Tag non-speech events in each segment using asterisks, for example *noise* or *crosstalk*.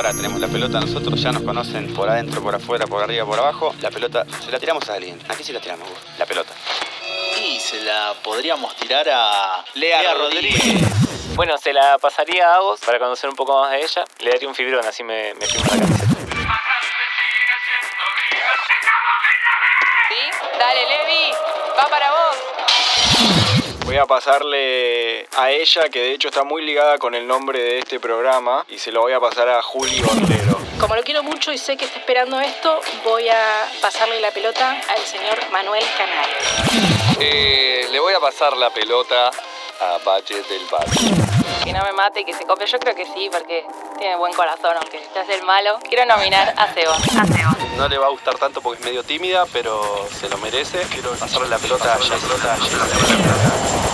ahora tenemos la pelota, nosotros ya nos conocen por adentro, por afuera, por arriba, por abajo. La pelota se la tiramos a alguien. ¿A qué se la tiramos vos? La pelota. Y se la podríamos tirar a Lea Rodríguez. Bueno, se la pasaría a Agos para conocer un poco más de ella. Le daría un fibrón, así me, me firmo la camiseta. ¿Sí? Dale, Levi, va para vos. Voy a pasarle a ella, que de hecho está muy ligada con el nombre de este programa, y se lo voy a pasar a Juli Bondero. Como lo quiero mucho y sé que está esperando esto, voy a pasarle la pelota al señor Manuel Canal. Eh, le voy a pasar la pelota a Valle del Valle. Que no me mate y que se copie. Yo creo que sí, porque tiene buen corazón, aunque se hace el malo. Quiero nominar a Seba. A Seba. No le va a gustar tanto porque es medio tímida, pero se lo merece. Quiero pasarle la pelota a Jess.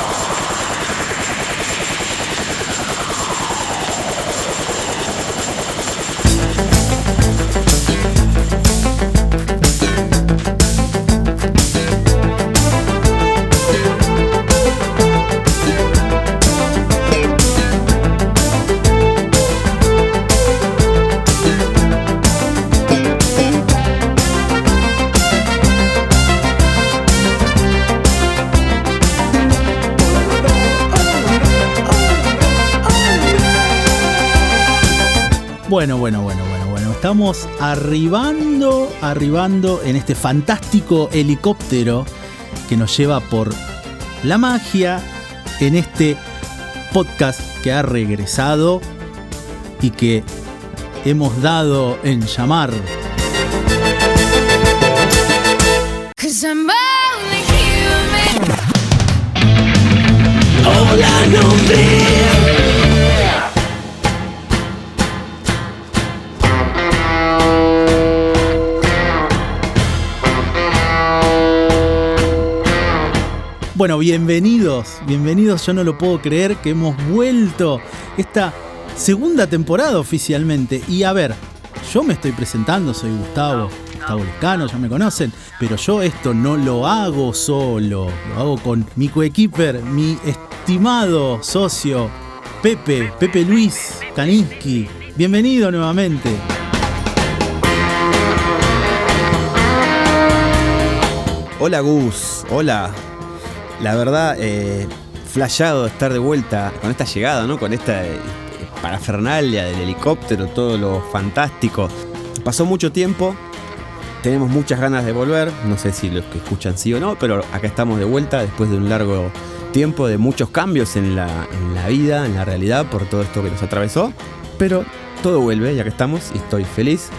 Bueno, bueno, bueno, bueno, bueno. Estamos arribando, arribando en este fantástico helicóptero que nos lleva por la magia en este podcast que ha regresado y que hemos dado en llamar. Hola, nombre. Bueno, bienvenidos, bienvenidos, yo no lo puedo creer que hemos vuelto esta segunda temporada oficialmente. Y a ver, yo me estoy presentando, soy Gustavo, Gustavo Lescano, ya me conocen, pero yo esto no lo hago solo, lo hago con mi coequiper, mi estimado socio Pepe, Pepe Luis Kaninsky. Bienvenido nuevamente. Hola Gus, hola. La verdad, eh, flashado estar de vuelta con esta llegada, ¿no? Con esta eh, parafernalia del helicóptero, todo lo fantástico. Pasó mucho tiempo, tenemos muchas ganas de volver, no sé si los que escuchan sí o no, pero acá estamos de vuelta después de un largo tiempo de muchos cambios en la, vida, en la realidad, por todo esto que nos atravesó. Pero todo vuelve, ya que estamos, y estoy feliz.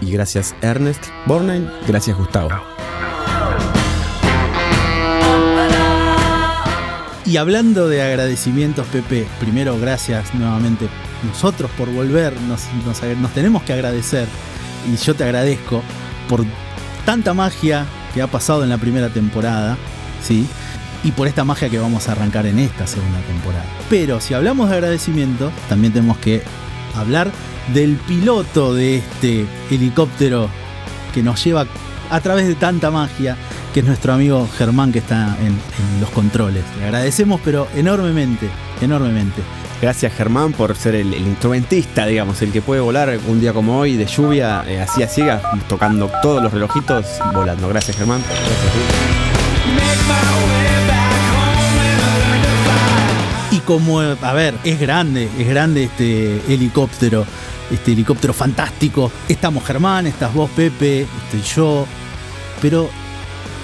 Y gracias Ernest Bornheim, gracias Gustavo. Y hablando de agradecimientos, Pepe, primero gracias nuevamente nosotros por volver, nos, tenemos que agradecer y yo te agradezco por tanta magia que ha pasado en la primera temporada, ¿sí? Y por esta magia que vamos a arrancar en esta segunda temporada. Pero si hablamos de agradecimientos, también tenemos que hablar del piloto de este helicóptero que nos lleva a través de tanta magia, que es nuestro amigo Germán que está en, en los controles. Le agradecemos, pero enormemente, enormemente. Gracias Germán por ser el, el instrumentista, digamos, el que puede volar un día como hoy de lluvia, eh, así a ciegas, tocando todos los relojitos, volando. Gracias Germán. Y como, a ver, es grande, es grande este helicóptero, este helicóptero fantástico. Estamos Germán, estás vos Pepe, estoy yo. Pero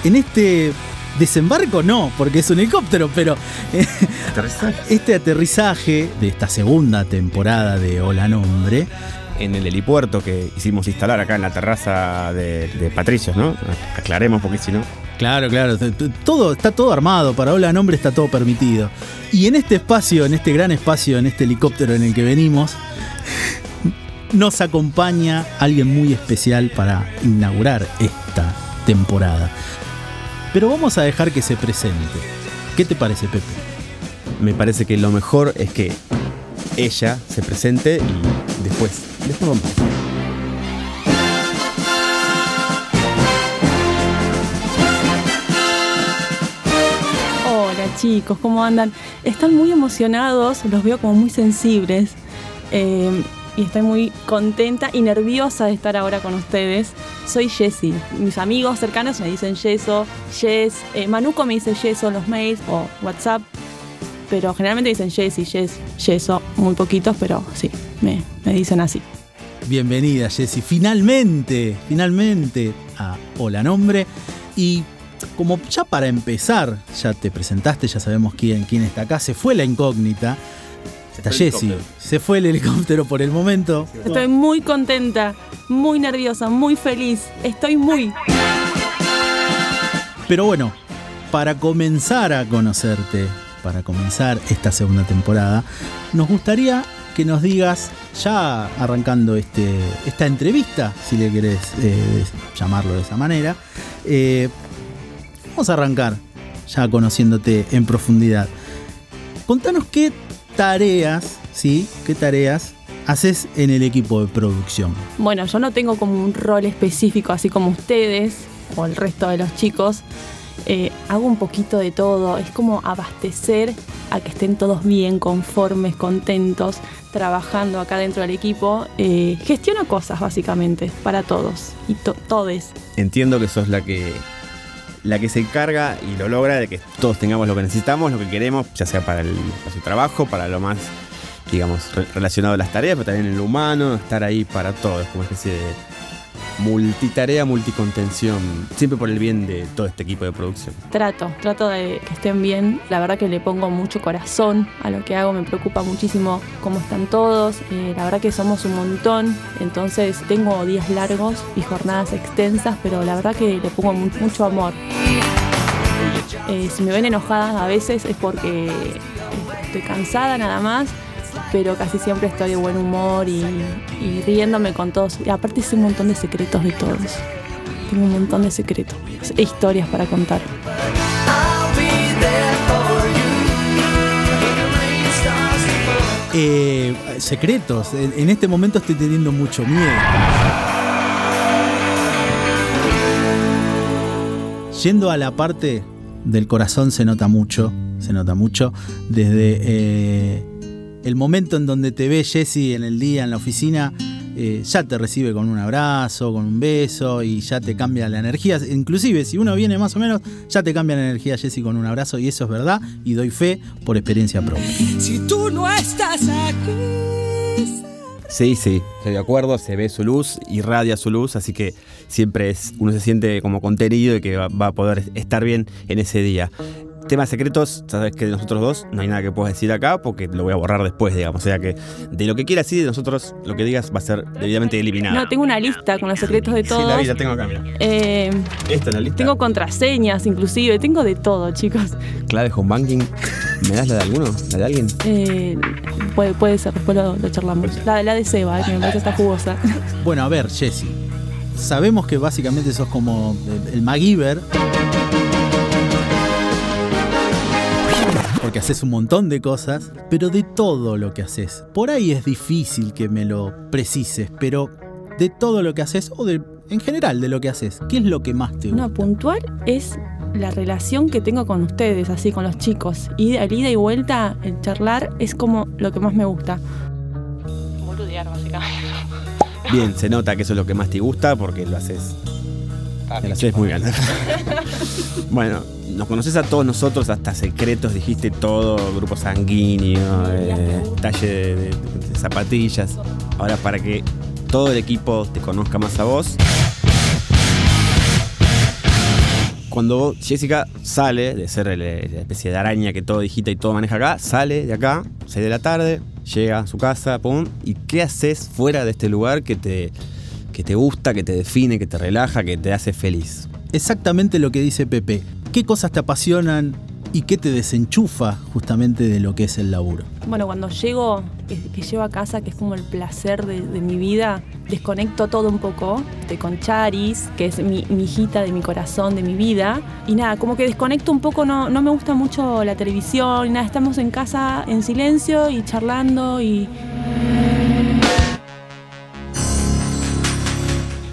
en este desembarco no, porque es un helicóptero, pero eh, *laughs* este aterrizaje de esta segunda temporada de Hola Nombre en el helipuerto que hicimos instalar acá en la terraza de, de Patricios, ¿no? Aclaremos porque si no. Claro, claro, todo está todo armado, para Hola Nombre está todo permitido. Y en este espacio, en este gran espacio, en este helicóptero en el que venimos, *laughs* nos acompaña alguien muy especial para inaugurar esta temporada. Pero vamos a dejar que se presente. ¿Qué te parece, Pepe? Me parece que lo mejor es que ella se presente y después, después vamos. Hola chicos, ¿cómo andan? Están muy emocionados, los veo como muy sensibles. Eh, y estoy muy contenta y nerviosa de estar ahora con ustedes. Soy Jessie. Mis amigos cercanos me dicen Yeso, Jess. Eh, Manuco me dice Yeso en los mails o WhatsApp. Pero generalmente dicen Jessie, Jess, Yeso. Muy poquitos, pero sí, me, me dicen así. Bienvenida, Jessy. Finalmente, finalmente a Hola Nombre. Y como ya para empezar, ya te presentaste, ya sabemos quién, quién está acá, se fue la incógnita. Está helicóptero. Se fue el helicóptero por el momento. Estoy muy contenta, muy nerviosa, muy feliz. Estoy muy. Pero bueno, para comenzar a conocerte, para comenzar esta segunda temporada, nos gustaría que nos digas, ya arrancando este, esta entrevista, si le querés eh, llamarlo de esa manera, eh, vamos a arrancar ya conociéndote en profundidad. Contanos qué tareas, ¿sí? ¿Qué tareas haces en el equipo de producción? Bueno, yo no tengo como un rol específico, así como ustedes o el resto de los chicos. Eh, hago un poquito de todo. Es como abastecer a que estén todos bien, conformes, contentos, trabajando acá dentro del equipo. Eh, gestiono cosas básicamente para todos y to- todes. Entiendo que sos la que la que se encarga y lo logra de que todos tengamos lo que necesitamos, lo que queremos, ya sea para el de trabajo, para lo más, digamos, re- relacionado a las tareas, pero también en lo humano, estar ahí para todo, es como especie de multitarea, multicontención, siempre por el bien de todo este equipo de producción. Trato, trato de que estén bien. La verdad que le pongo mucho corazón a lo que hago, me preocupa muchísimo cómo están todos. Eh, la verdad que somos un montón, entonces tengo días largos y jornadas extensas, pero la verdad que le pongo mu- mucho amor. Eh, si me ven enojada a veces es porque estoy cansada nada más, pero casi siempre estoy de buen humor y, riéndome con todos. Y aparte sé un montón de secretos de todos. Tengo un montón de secretos e historias para contar. Eh, secretos. En, en este momento estoy teniendo mucho miedo. Yendo a la parte del corazón se nota mucho, se nota mucho. Desde eh, el momento en donde te ve Jesse en el día en la oficina, eh, ya te recibe con un abrazo, con un beso y ya te cambia la energía. Inclusive si uno viene más o menos, ya te cambia la energía Jesse con un abrazo y eso es verdad y doy fe por experiencia propia. Si tú no estás aquí. Sí, sí, estoy de acuerdo, se ve su luz, irradia su luz, así que siempre es, uno se siente como contenido y que va, va a poder estar bien en ese día. Temas secretos, sabes que de nosotros dos no hay nada que puedas decir acá porque lo voy a borrar después, digamos. O sea que de lo que quieras sí de nosotros, lo que digas va a ser debidamente eliminado. No, tengo una lista con los secretos de Sí, todos. la vi, la tengo acá, mira. Eh, Esta es la lista. tengo contraseñas, inclusive. Tengo de todo, chicos. clave home banking. ¿Me das la de alguno? ¿La de alguien? Eh, puede, puede ser, después lo, lo charlamos. La, la de Seba, que me parece está jugosa. Bueno, a ver, Jesse. Sabemos que básicamente sos como el- el MacGyver. Porque haces un montón de cosas, pero de todo lo que haces. Por ahí es difícil que me lo precises, pero de todo lo que haces, o de, en general de lo que haces, ¿qué es lo que más te gusta? No, puntual es la relación que tengo con ustedes, así con los chicos. Y el ida y vuelta, el charlar, es como lo que más me gusta. Boludear, básicamente. Bien, se nota que eso es lo que más te gusta porque lo haces. Lo haces muy bien. *laughs* bueno, nos conoces a todos nosotros, hasta secretos, dijiste todo, grupo sanguíneo, eh, talle de, zapatillas. Ahora, para que todo el equipo te conozca más a vos. Cuando Jessica sale de ser la especie de araña que todo digita y todo maneja acá, sale de acá, 6 de la tarde, llega a su casa, pum, ¿y qué haces fuera de este lugar que te, que te gusta, que te define, que te relaja, que te hace feliz? Exactamente lo que dice Pepe. ¿Qué cosas te apasionan y qué te desenchufa justamente de lo que es el laburo? Bueno, cuando llego, que, que llego a casa, que es como el placer de, de mi vida, desconecto todo un poco. Estoy con Charis, que es mi, hijita de mi corazón, de mi vida. Y nada, como que desconecto un poco, no, no me gusta mucho la televisión, nada, estamos en casa en silencio y charlando y...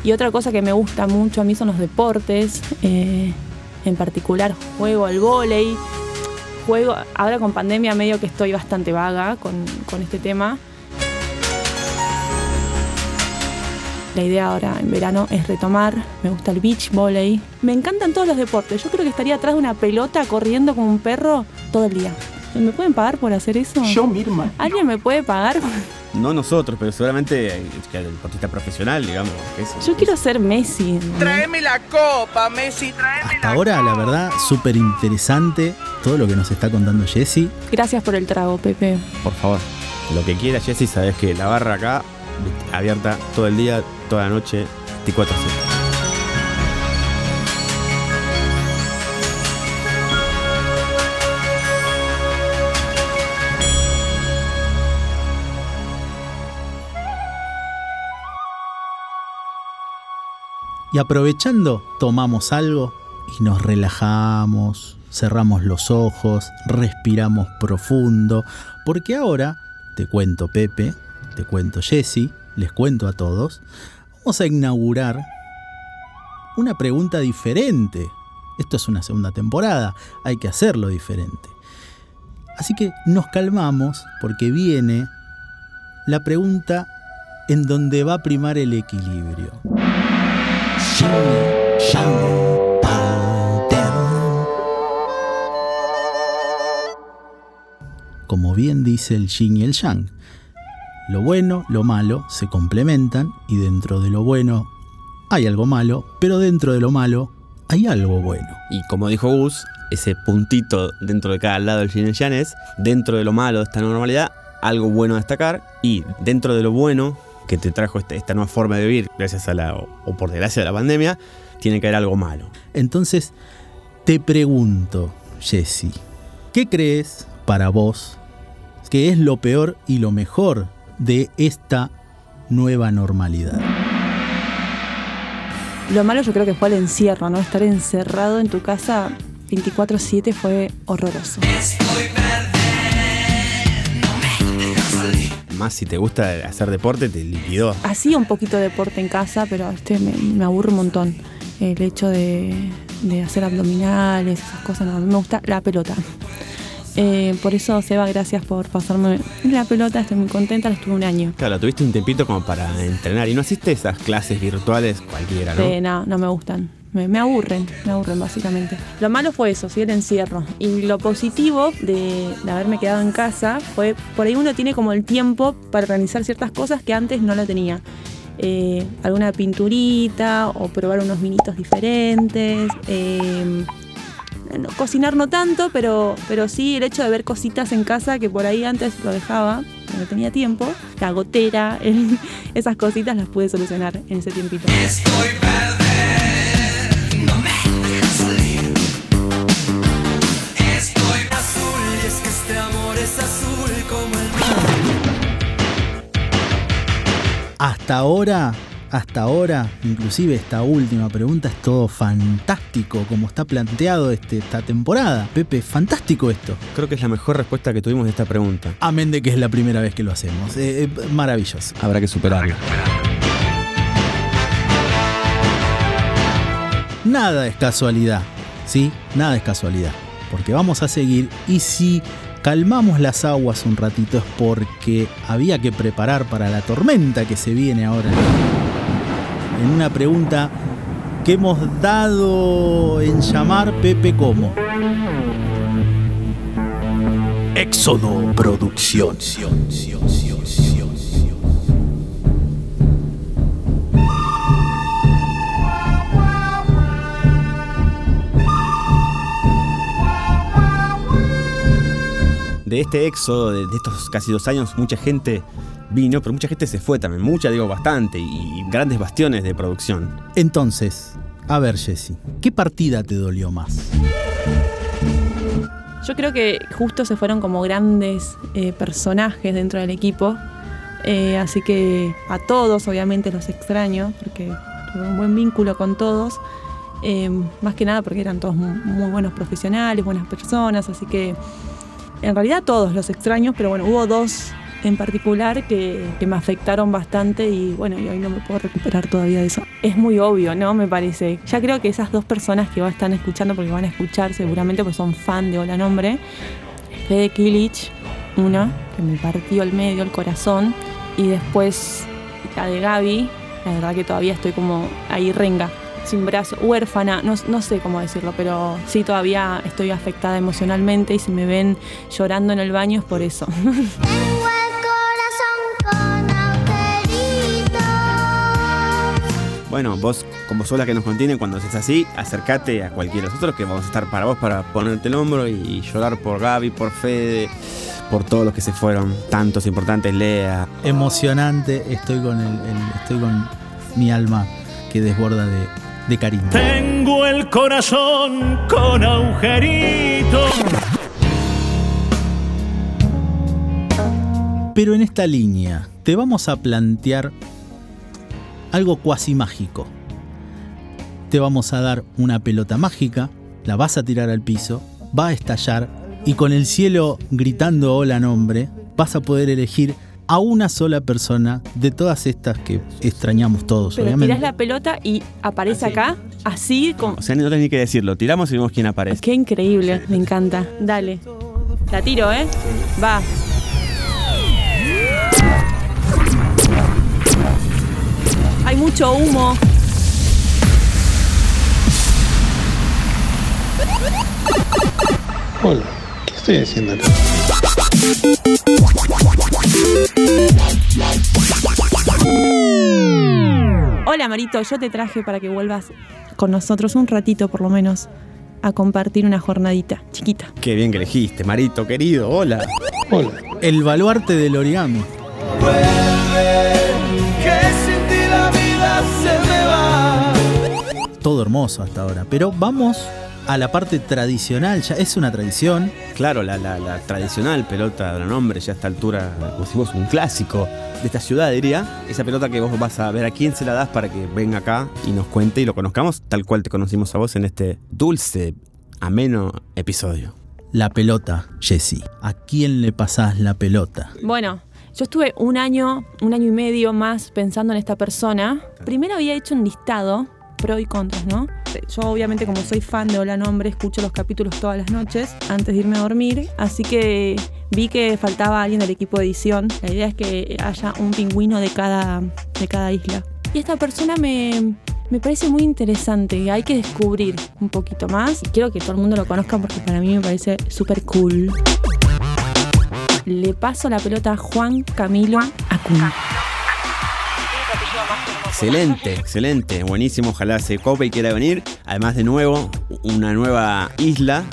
Y otra cosa que me gusta mucho a mí son los deportes. eh, en particular juego al vóley, juego, ahora con pandemia medio que estoy bastante vaga con, con este tema. la idea ahora en verano es retomar. Me gusta el beach volley. Me encantan todos los deportes. Yo creo que estaría atrás de una pelota corriendo como un perro todo el día. ¿Me pueden pagar por hacer eso? Yo, Mirma. ¿Alguien me puede pagar? No nosotros, pero seguramente el deportista profesional, digamos. que es- Yo quiero ser Messi. Tráeme la copa, Messi, tráeme Hasta ahora, la verdad, súper interesante todo lo que nos está contando Jessy. Gracias por el trago, Pepe. Por favor. Lo que quiera, Jessy, sabes que la barra acá, abierta todo el día, toda la noche, 24 7 Y aprovechando, tomamos algo y nos relajamos, cerramos los ojos, respiramos profundo, porque ahora, te cuento Pepe, te cuento Jesse, les cuento a todos, vamos a inaugurar una pregunta diferente. Esto es una segunda temporada, hay que hacerlo diferente. Así que nos calmamos porque viene la pregunta en donde va a primar el equilibrio. Como bien dice el yin y el yang, lo bueno, lo malo se complementan y dentro de lo bueno hay algo malo, pero dentro de lo malo hay algo bueno. Y como dijo Gus, ese puntito dentro de cada lado del yin y el yang es, dentro de lo malo de esta normalidad, algo bueno a destacar, y dentro de lo bueno que te trajo esta, esta nueva forma de vivir, gracias a la, o, o por desgracia de la pandemia, tiene que haber algo malo. Entonces, te pregunto, Jesse, ¿qué crees para vos que es lo peor y lo mejor de esta nueva normalidad? Lo malo yo creo que fue el encierro, ¿no? Estar encerrado en tu casa 24/7 fue horroroso. Más si te gusta hacer deporte, te liquidó. Hacía un poquito de deporte en casa, pero este me, me aburre un montón. El hecho de, de hacer abdominales, esas cosas, no, a mí me gusta la pelota. Eh, por eso, Seba, gracias por pasarme la pelota, estoy muy contenta, la estuve un año. Claro, tuviste un tempito como para entrenar y no hiciste esas clases virtuales cualquiera, ¿no? Eh, no, no me gustan. Me, me aburren, me aburren básicamente. Lo malo fue eso, sí, el encierro. Y lo positivo de, de haberme quedado en casa fue, por ahí uno tiene como el tiempo para organizar ciertas cosas que antes no lo tenía. Eh, alguna pinturita o probar unos minitos diferentes. eh, no, cocinar no tanto, pero, pero sí el hecho de ver cositas en casa que por ahí antes lo dejaba, no tenía tiempo. La gotera, el- *laughs* esas cositas las pude solucionar en ese tiempito. Estoy Hasta ahora, hasta ahora, inclusive esta última pregunta es todo fantástico como está planteado este- esta temporada. Pepe, fantástico esto. Creo que es la mejor respuesta que tuvimos de esta pregunta. Amén de que es la primera vez que lo hacemos. Eh, eh, maravilloso. Habrá que superarlo. Nada es casualidad, ¿sí? Nada es casualidad. Porque vamos a seguir y si calmamos las aguas un ratito es porque había que preparar para la tormenta que se viene ahora. En una pregunta que hemos dado en llamar Pepe como. Éxodo Producción. De este éxodo, de, de estos casi dos años, mucha gente vino, pero mucha gente se fue también. Mucha, digo, bastante. Y grandes bastiones de producción. Entonces, a ver Jesse, ¿qué partida te dolió más? Yo creo que justo se fueron como grandes eh, personajes dentro del equipo. Eh, así que a todos, obviamente, los extraño, porque tuve un buen vínculo con todos. Eh, más que nada porque eran todos mu- muy, buenos profesionales, buenas personas. Así que en realidad todos los extraños, pero bueno, hubo dos en particular que, me afectaron bastante y bueno, y hoy no me puedo recuperar todavía de eso. Es muy obvio, ¿no? Me parece. Ya creo que esas dos personas que están escuchando, porque van a escuchar seguramente, pues son fan de Hola Nombre, Fede Kilich, una, que me partió el medio, el corazón, y después la de Gaby, la verdad que todavía estoy como ahí renga, sin brazo, huérfana, no, no sé cómo decirlo, pero sí todavía estoy afectada emocionalmente y si me ven llorando en el baño es por eso. Bueno, vos, como sola que nos contiene, cuando estés así, acércate a cualquiera de nosotros que vamos a estar para vos para ponerte el hombro y llorar por Gaby, por Fede, por todos los que se fueron, tantos importantes, Lea. Emocionante, estoy con, el, el- estoy con mi alma que desborda de, de cariño. Tengo el corazón con agujeritos. Pero en esta línea te vamos a plantear algo cuasi mágico. Te vamos a dar una pelota mágica, la vas a tirar al piso, va a estallar y con el cielo gritando hola nombre, vas a poder elegir a una sola persona de todas estas que extrañamos todos, Pero obviamente. tirás la pelota y aparece acá, así como... O sea, no tenés ni que decirlo, tiramos y vemos quién aparece. Qué increíble, me encanta. Dale. La tiro, ¿eh? Va. Hay mucho humo. Hola, ¿qué estoy haciendo acá? Hola Marito, yo te traje para que vuelvas con nosotros un ratito por lo menos a compartir una jornadita chiquita. Qué bien que elegiste, Marito, querido, hola. Hola. El baluarte del origami. Que sin ti la vida se me va. Todo hermoso hasta ahora. Pero vamos a la parte tradicional, ya es una tradición. Claro, la, la- la tradicional pelota de nombre ya a esta altura, como si vos un clásico de esta ciudad, diría. Esa pelota que vos vas a ver a quién se la das para que venga acá y nos cuente y lo conozcamos tal cual te conocimos a vos en este dulce, ameno episodio. La pelota, Jesse. ¿A quién le pasás la pelota? Bueno, yo estuve un año, un año y medio más pensando en esta persona. Primero había hecho un listado, pro y contras, ¿no? Yo obviamente como soy fan de Hola Nombre, escucho los capítulos todas las noches antes de irme a dormir, así que vi que faltaba alguien del equipo de edición. La idea es que haya un pingüino de cada, de cada isla. Y esta persona me, me parece muy interesante, hay que descubrir un poquito más. Y quiero que todo el mundo lo conozca porque para mí me parece súper cool. Le paso la pelota a Juan Camilo Acuña. Excelente, excelente, buenísimo. Ojalá se cope y quiera venir. Además, de nuevo, una nueva isla.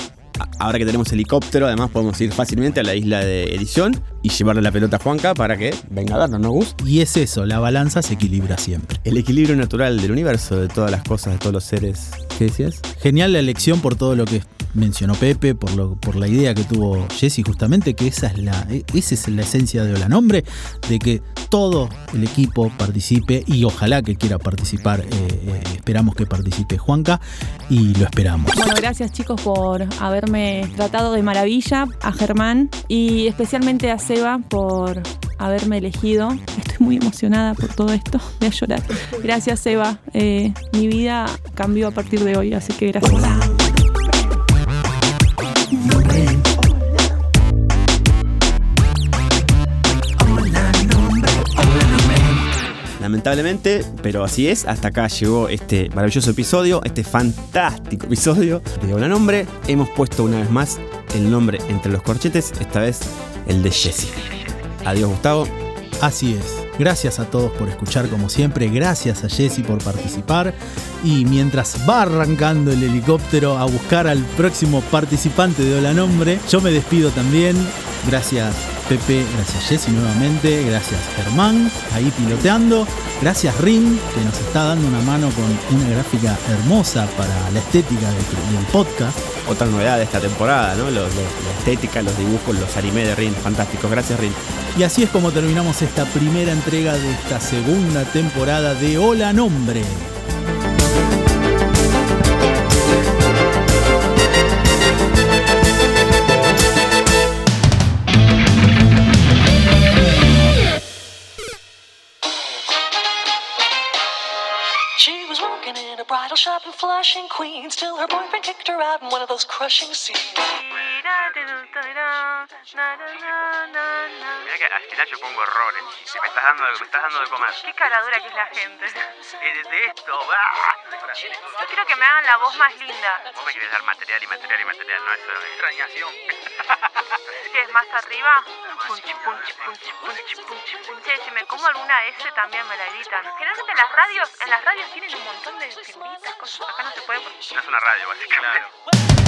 Ahora que tenemos helicóptero, además podemos ir fácilmente a la isla de edición y llevarle la pelota a Juanca para que venga a darnos, ¿no, Gus? Y es eso, la balanza se equilibra siempre. El equilibrio natural del universo, de todas las cosas, de todos los seres. ¿Qué decías? Genial la elección por todo lo que mencionó Pepe, por, lo, por la idea que tuvo Jesse justamente, que esa es la, e- esa es la esencia de Hola Nombre, de que todo el equipo participe y ojalá que quiera participar, eh, eh, esperamos que participe Juanca y lo esperamos. Bueno, gracias chicos por haberme tratado de maravilla, a Germán y especialmente a Seba por haberme elegido. Estoy muy emocionada por todo esto, voy a llorar. Gracias Seba, Eh, mi vida cambió a partir de hoy, así que gracias. Lamentablemente, pero así es, hasta acá llegó este maravilloso episodio, este fantástico episodio de Hola Nombre. Hemos puesto una vez más el nombre entre los corchetes, esta vez el de Jesse. Adiós Gustavo. Así es. Gracias a todos por escuchar como siempre. Gracias a Jesse por participar. Y mientras va arrancando el helicóptero a buscar al próximo participante de Hola Nombre, yo me despido también. Gracias Pepe, gracias Jesse nuevamente, gracias Germán, ahí piloteando. Gracias Rin, que nos está dando una mano con una gráfica hermosa para la estética del, del podcast. Otra novedad de esta temporada, ¿no? Los- los- la estética, los dibujos, los anime de Rin, fantásticos. Gracias Rin. Y así es como terminamos esta primera entrega de esta segunda temporada de Hola Nombre. Shop in Flushing, Queens, till her boyfriend kicked her out in one of those crushing scenes. Mira que final yo pongo errores. Y me estás dando, me estás dando de comer. Qué cara dura que es la gente. De esto, va. Yo quiero que me hagan la voz más linda. Vos me querés dar material y material y material, no eso es extrañación. *laughs* ¿Qué es más arriba? Punch, punch, punch, punch, punch, punch. Che, si me como alguna S también me la editan. Generalmente en las radios, en las radios tienen un montón de figuritas, cosas. Acá no se puede porque... No es una radio, básicamente.